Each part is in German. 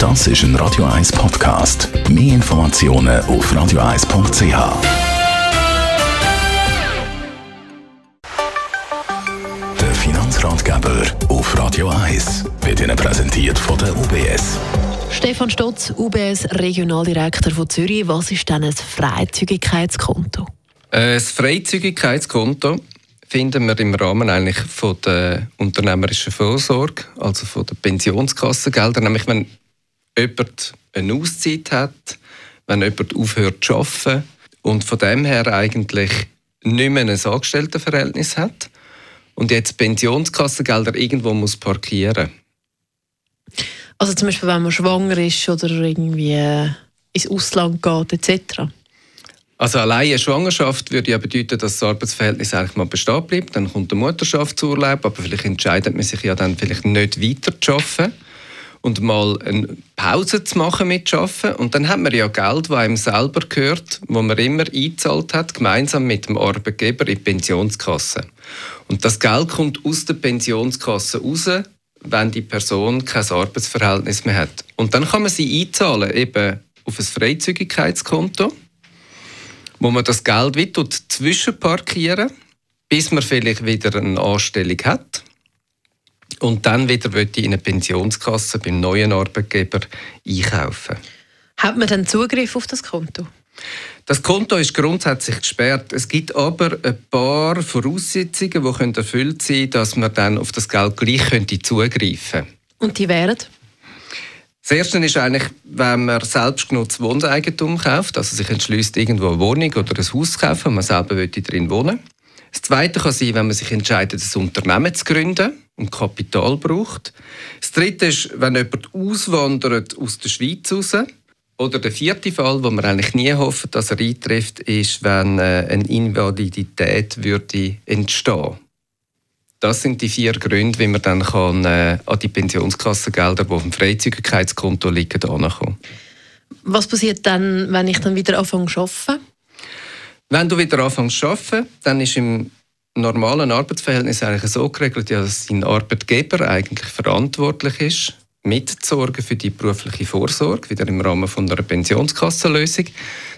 Das ist ein Radio 1 Podcast. Mehr Informationen auf radio1.ch. Der Finanzratgeber auf Radio 1 wird Ihnen präsentiert von der UBS. Stefan Stotz, UBS Regionaldirektor von Zürich. Was ist denn ein Freizügigkeitskonto? Das Freizügigkeitskonto finden wir im Rahmen eigentlich von der unternehmerischen Vorsorge, also von der Pensionskassengelder, nämlich wenn jemand eine Auszeit hat, wenn jemand aufhört zu arbeiten und von dem her eigentlich nicht mehr ein Angestelltenverhältnis hat und jetzt Pensionskassengelder irgendwo muss parkieren Also zum Beispiel, wenn man schwanger ist oder irgendwie äh, ins Ausland geht etc. Also alleine eine Schwangerschaft würde ja bedeuten, dass das Arbeitsverhältnis eigentlich mal bestehen bleibt. Dann kommt der Mutterschaftsurlaub, aber vielleicht entscheidet man sich ja dann vielleicht nicht weiter zu arbeiten und mal eine Pause zu machen mit Arbeiten. Und dann hat man ja Geld, das einem selber gehört, wo man immer eingezahlt hat, gemeinsam mit dem Arbeitgeber in die Pensionskasse. Und das Geld kommt aus der Pensionskasse raus, wenn die Person kein Arbeitsverhältnis mehr hat. Und dann kann man sie einzahlen, eben auf ein Freizügigkeitskonto, wo man das Geld wieder zwischenparkieren bis man vielleicht wieder eine Anstellung hat und dann wieder in eine Pensionskasse beim neuen Arbeitgeber einkaufen. Hat man dann Zugriff auf das Konto? Das Konto ist grundsätzlich gesperrt. Es gibt aber ein paar Voraussetzungen, die erfüllt sein können, dass man dann auf das Geld gleich zugreifen könnte. Und die wären? Das Erste ist eigentlich, wenn man selbstgenutztes Wohneigentum kauft, also sich entschließt, irgendwo eine Wohnung oder ein Haus zu kaufen, man selber drin wohnen Das Zweite kann sein, wenn man sich entscheidet, ein Unternehmen zu gründen und Kapital braucht. Das Dritte ist, wenn jemand auswandert aus der Schweiz raus. Oder der vierte Fall, wo man eigentlich nie hoffen, dass er eintrifft, ist, wenn äh, eine Invalidität würde entstehen. Das sind die vier Gründe, wie man dann kann, äh, an die Pensionskassengelder, die auf dem Freizügigkeitskonto liegen, ankommen. Was passiert dann, wenn ich dann wieder anfange zu arbeiten? Wenn du wieder anfängst zu arbeiten, dann ist im normalen Arbeitsverhältnis eigentlich so geregelt, dass dein Arbeitgeber eigentlich verantwortlich ist, mitzusorgen für die berufliche Vorsorge, wieder im Rahmen von einer Pensionskassenlösung.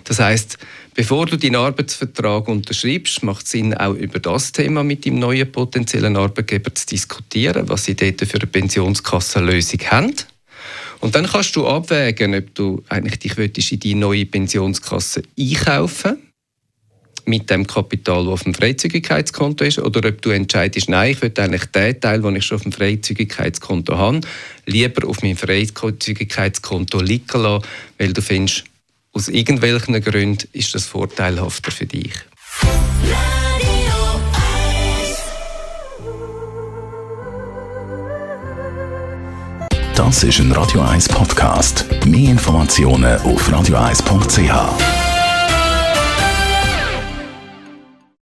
Das heißt, bevor du deinen Arbeitsvertrag unterschreibst, macht es Sinn, auch über das Thema mit dem neuen potenziellen Arbeitgeber zu diskutieren, was sie dort für eine Pensionskassenlösung haben. Und dann kannst du abwägen, ob du eigentlich dich in die neue Pensionskasse einkaufen mit dem Kapital, das auf dem Freizügigkeitskonto ist, oder ob du entscheidest, nein, ich will eigentlich den Teil, den ich schon auf dem Freizügigkeitskonto habe, lieber auf meinem Freizügigkeitskonto liegen lassen, weil du findest, aus irgendwelchen Gründen ist das vorteilhafter für dich. Das ist ein Radio 1 Podcast. Mehr Informationen auf radio1.ch.